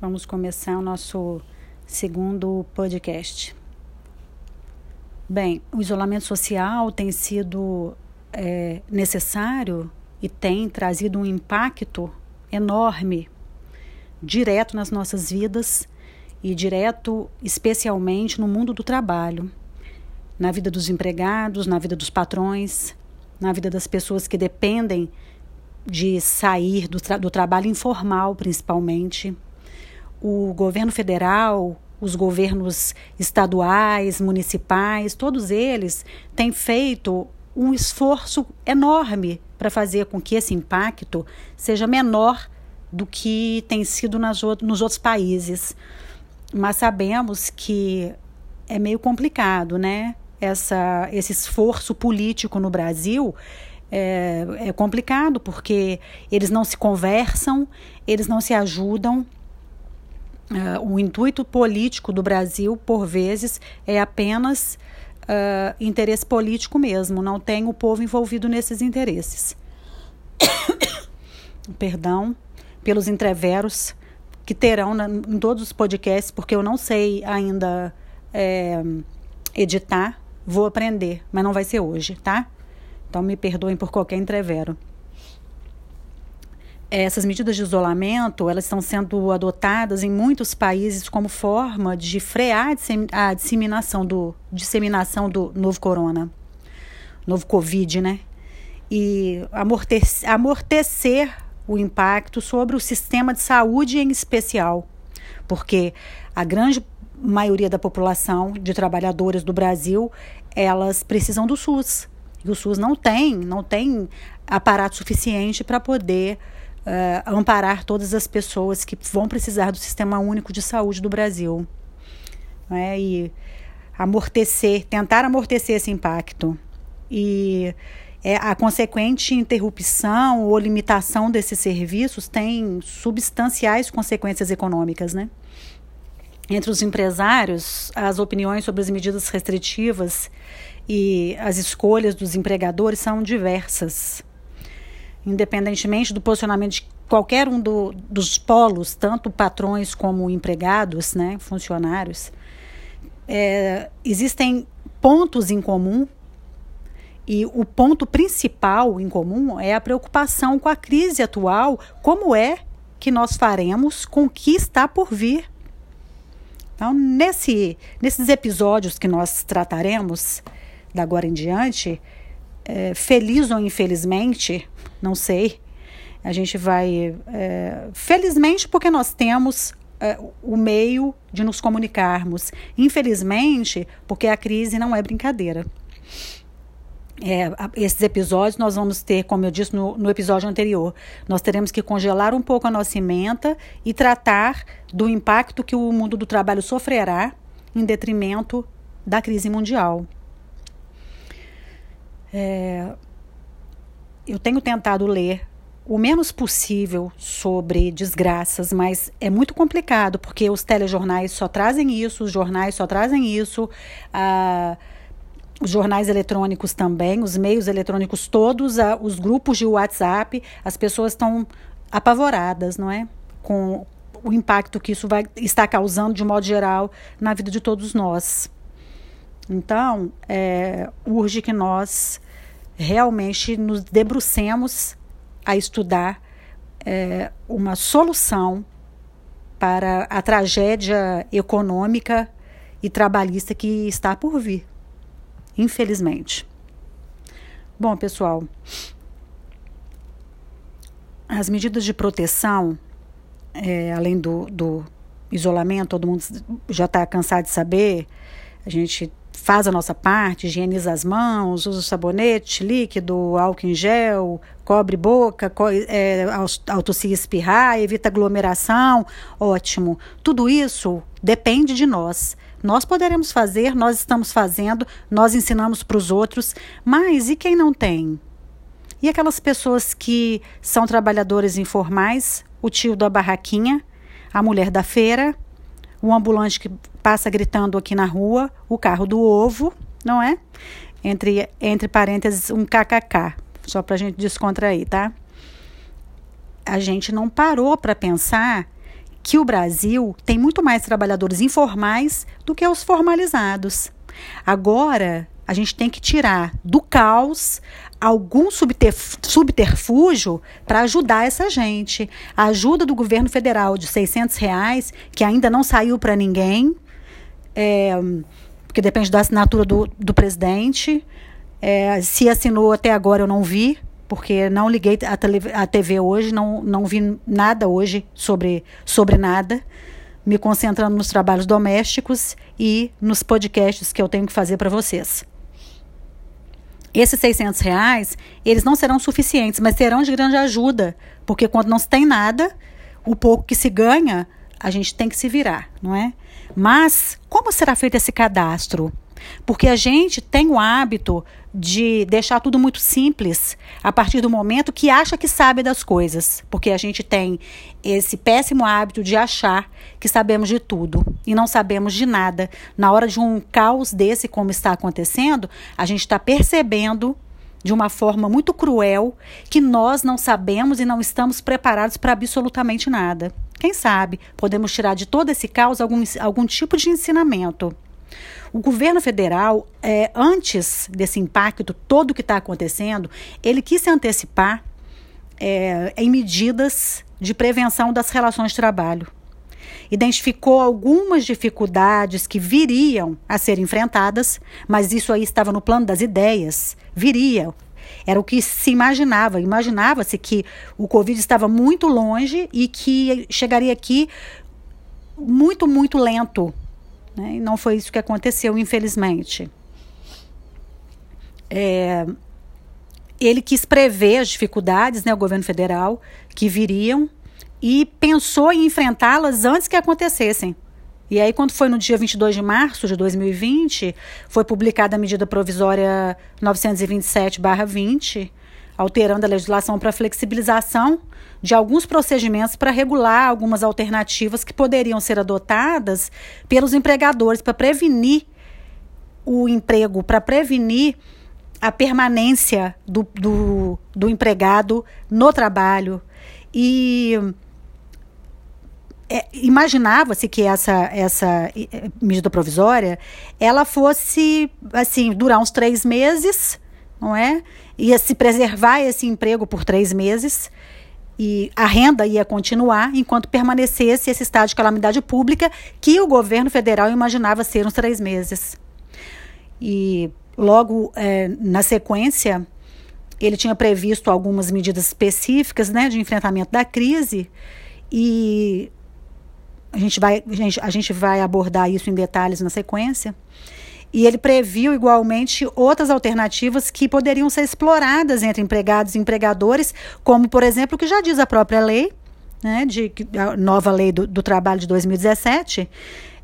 Vamos começar o nosso segundo podcast. Bem, o isolamento social tem sido é, necessário e tem trazido um impacto enorme, direto nas nossas vidas e direto, especialmente, no mundo do trabalho, na vida dos empregados, na vida dos patrões, na vida das pessoas que dependem de sair do, tra do trabalho informal, principalmente o governo federal, os governos estaduais, municipais, todos eles têm feito um esforço enorme para fazer com que esse impacto seja menor do que tem sido nas, nos outros países. Mas sabemos que é meio complicado, né? Essa, esse esforço político no Brasil é, é complicado porque eles não se conversam, eles não se ajudam, Uh, o intuito político do Brasil, por vezes, é apenas uh, interesse político mesmo, não tem o povo envolvido nesses interesses. Perdão pelos entreveros que terão na, em todos os podcasts, porque eu não sei ainda é, editar, vou aprender, mas não vai ser hoje, tá? Então me perdoem por qualquer entrevero essas medidas de isolamento elas estão sendo adotadas em muitos países como forma de frear a disseminação do, disseminação do novo corona, novo covid, né? E amortecer, amortecer o impacto sobre o sistema de saúde em especial, porque a grande maioria da população de trabalhadores do Brasil elas precisam do SUS e o SUS não tem, não tem aparato suficiente para poder uh, amparar todas as pessoas que vão precisar do Sistema Único de Saúde do Brasil. Né? E amortecer, tentar amortecer esse impacto. E é, a consequente interrupção ou limitação desses serviços tem substanciais consequências econômicas, né? Entre os empresários, as opiniões sobre as medidas restritivas e as escolhas dos empregadores são diversas independentemente do posicionamento de qualquer um do, dos polos, tanto patrões como empregados, né, funcionários, é, existem pontos em comum e o ponto principal em comum é a preocupação com a crise atual, como é que nós faremos com o que está por vir. Então, nesse, nesses episódios que nós trataremos da agora em diante, é, feliz ou infelizmente, não sei, a gente vai. É, felizmente, porque nós temos é, o meio de nos comunicarmos. Infelizmente, porque a crise não é brincadeira. É, esses episódios nós vamos ter, como eu disse no, no, episódio anterior, nós teremos que congelar um pouco a nossa emenda e tratar do impacto que o mundo do trabalho sofrerá em detrimento da crise mundial. É, eu tenho tentado ler o menos possível sobre desgraças, mas é muito complicado porque os telejornais só trazem isso, os jornais só trazem isso, os jornais eletrônicos também, os meios eletrônicos todos, os grupos de WhatsApp, as pessoas estão apavoradas, não é? Com o impacto que isso vai estar causando de modo geral na vida de todos nós. Então, é, urge que nós realmente nos debrucemos a estudar é, uma solução para a tragédia econômica e trabalhista que está por vir, infelizmente. Bom, pessoal, as medidas de proteção, é, além do, do isolamento, todo mundo já está cansado de saber, a gente faz a nossa parte, higieniza as mãos, usa sabonete líquido, álcool em gel, cobre boca, co é, ao, espirrar, evita aglomeração, ótimo. Tudo isso depende de nós. Nós poderemos fazer, nós estamos fazendo, nós ensinamos para os outros, mas e quem não tem? E aquelas pessoas que são trabalhadores informais, o tio da barraquinha, a mulher da feira, o ambulante que passa gritando aqui na rua, o carro do ovo, não é? Entre, entre parênteses, um kkk, só para a gente descontrair, tá? A gente não parou para pensar que o Brasil tem muito mais trabalhadores informais do que os formalizados. Agora, a gente tem que tirar do caos algum subterfúgio para ajudar essa gente. A ajuda do governo federal de 600 reais, que ainda não saiu para ninguém, é, porque depende da assinatura do, do presidente. É, se assinou até agora, eu não vi, porque não liguei a, tele, a TV hoje, não, não vi nada hoje sobre, sobre nada, me concentrando nos trabalhos domésticos e nos podcasts que eu tenho que fazer para vocês. Esses 600 reais, eles não serão suficientes, mas serão de grande ajuda, porque quando não se tem nada, o pouco que se ganha, a gente tem que se virar, não é? Mas como será feito esse cadastro? Porque a gente tem o hábito de deixar tudo muito simples a partir do momento que acha que sabe das coisas. Porque a gente tem esse péssimo hábito de achar que sabemos de tudo e não sabemos de nada. Na hora de um caos desse, como está acontecendo, a gente está percebendo de uma forma muito cruel que nós não sabemos e não estamos preparados para absolutamente nada. Quem sabe podemos tirar de todo esse caos algum, algum tipo de ensinamento. O governo federal, é, antes desse impacto todo que está acontecendo, ele quis se antecipar é, em medidas de prevenção das relações de trabalho. Identificou algumas dificuldades que viriam a ser enfrentadas, mas isso aí estava no plano das ideias, viria. Era o que se imaginava. Imaginava-se que o Covid estava muito longe e que chegaria aqui muito, muito lento, né? E não foi isso que aconteceu, infelizmente. É, ele quis prever as dificuldades, né, o governo federal, que viriam e pensou em enfrentá-las antes que acontecessem. E aí, quando foi no dia 22 de março de 2020, foi publicada a medida provisória 927-20, alterando a legislação para flexibilização de alguns procedimentos para regular algumas alternativas que poderiam ser adotadas pelos empregadores para prevenir o emprego, para prevenir a permanência do, do, do empregado no trabalho. E é, imaginava-se que essa, essa medida provisória ela fosse assim durar uns três meses, não é? Ia se preservar esse emprego por três meses e a renda ia continuar enquanto permanecesse esse estado de calamidade pública que o governo federal imaginava ser uns três meses. E logo é, na sequência, ele tinha previsto algumas medidas específicas né, de enfrentamento da crise e a gente, vai, a, gente, a gente vai abordar isso em detalhes na sequência. E ele previu igualmente outras alternativas que poderiam ser exploradas entre empregados e empregadores, como, por exemplo, o que já diz a própria lei, né, de, a nova lei do, do trabalho de 2017,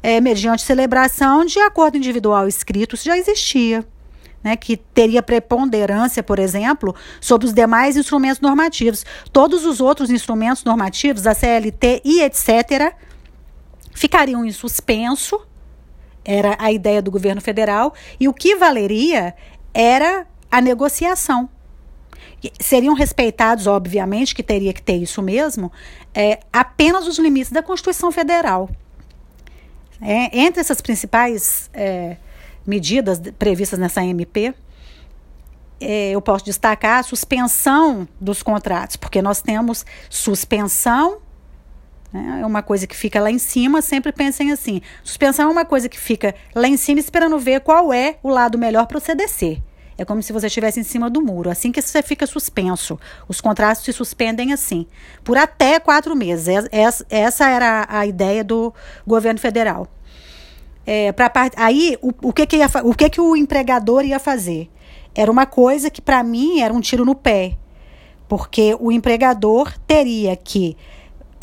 é, mediante celebração de acordo individual escrito, isso já existia. Né, que teria preponderância, por exemplo, sobre os demais instrumentos normativos. Todos os outros instrumentos normativos, a CLT e etc., ficariam em suspenso era a ideia do governo federal, e o que valeria era a negociação. Seriam respeitados, obviamente, que teria que ter isso mesmo, é, apenas os limites da Constituição Federal. É, entre essas principais é, medidas previstas nessa MP, é, eu posso destacar a suspensão dos contratos, porque nós temos suspensão? É uma coisa que fica lá em cima, sempre pensem assim. Suspensão é uma coisa que fica lá em cima esperando ver qual é o lado melhor para você descer. É como se você estivesse em cima do muro. Assim que você fica suspenso. Os contratos se suspendem assim, por até quatro meses. Essa era a ideia do governo federal. É, pra. Aí, o, o, que, que, ia, o que, que o empregador ia fazer? Era uma coisa que, para mim, era um tiro no pé. Porque o empregador teria que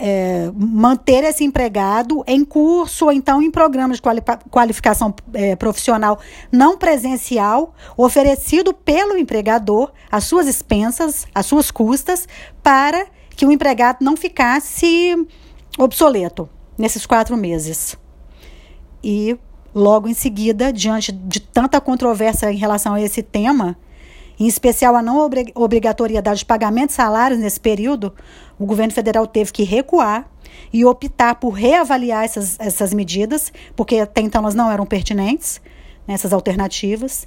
é, manter esse empregado em curso ou então em programas de qualificação é, profissional não presencial, oferecido pelo empregador às suas expensas, às suas custas, para que o empregado não ficasse obsoleto nesses quatro meses. E logo em seguida, diante de tanta controvérsia em relação a esse tema, em especial a não obrigatoriedade de pagamento de salários nesse período, o governo federal teve que recuar e optar por reavaliar essas, essas medidas, porque até então elas não eram pertinentes, né, essas alternativas,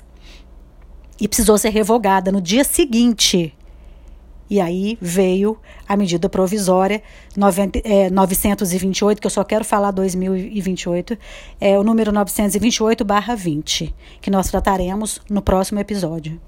e precisou ser revogada no dia seguinte. E aí veio a medida provisória 90, é, 928, que eu só quero falar 2028, é o número 928-20, que nós trataremos no próximo episódio.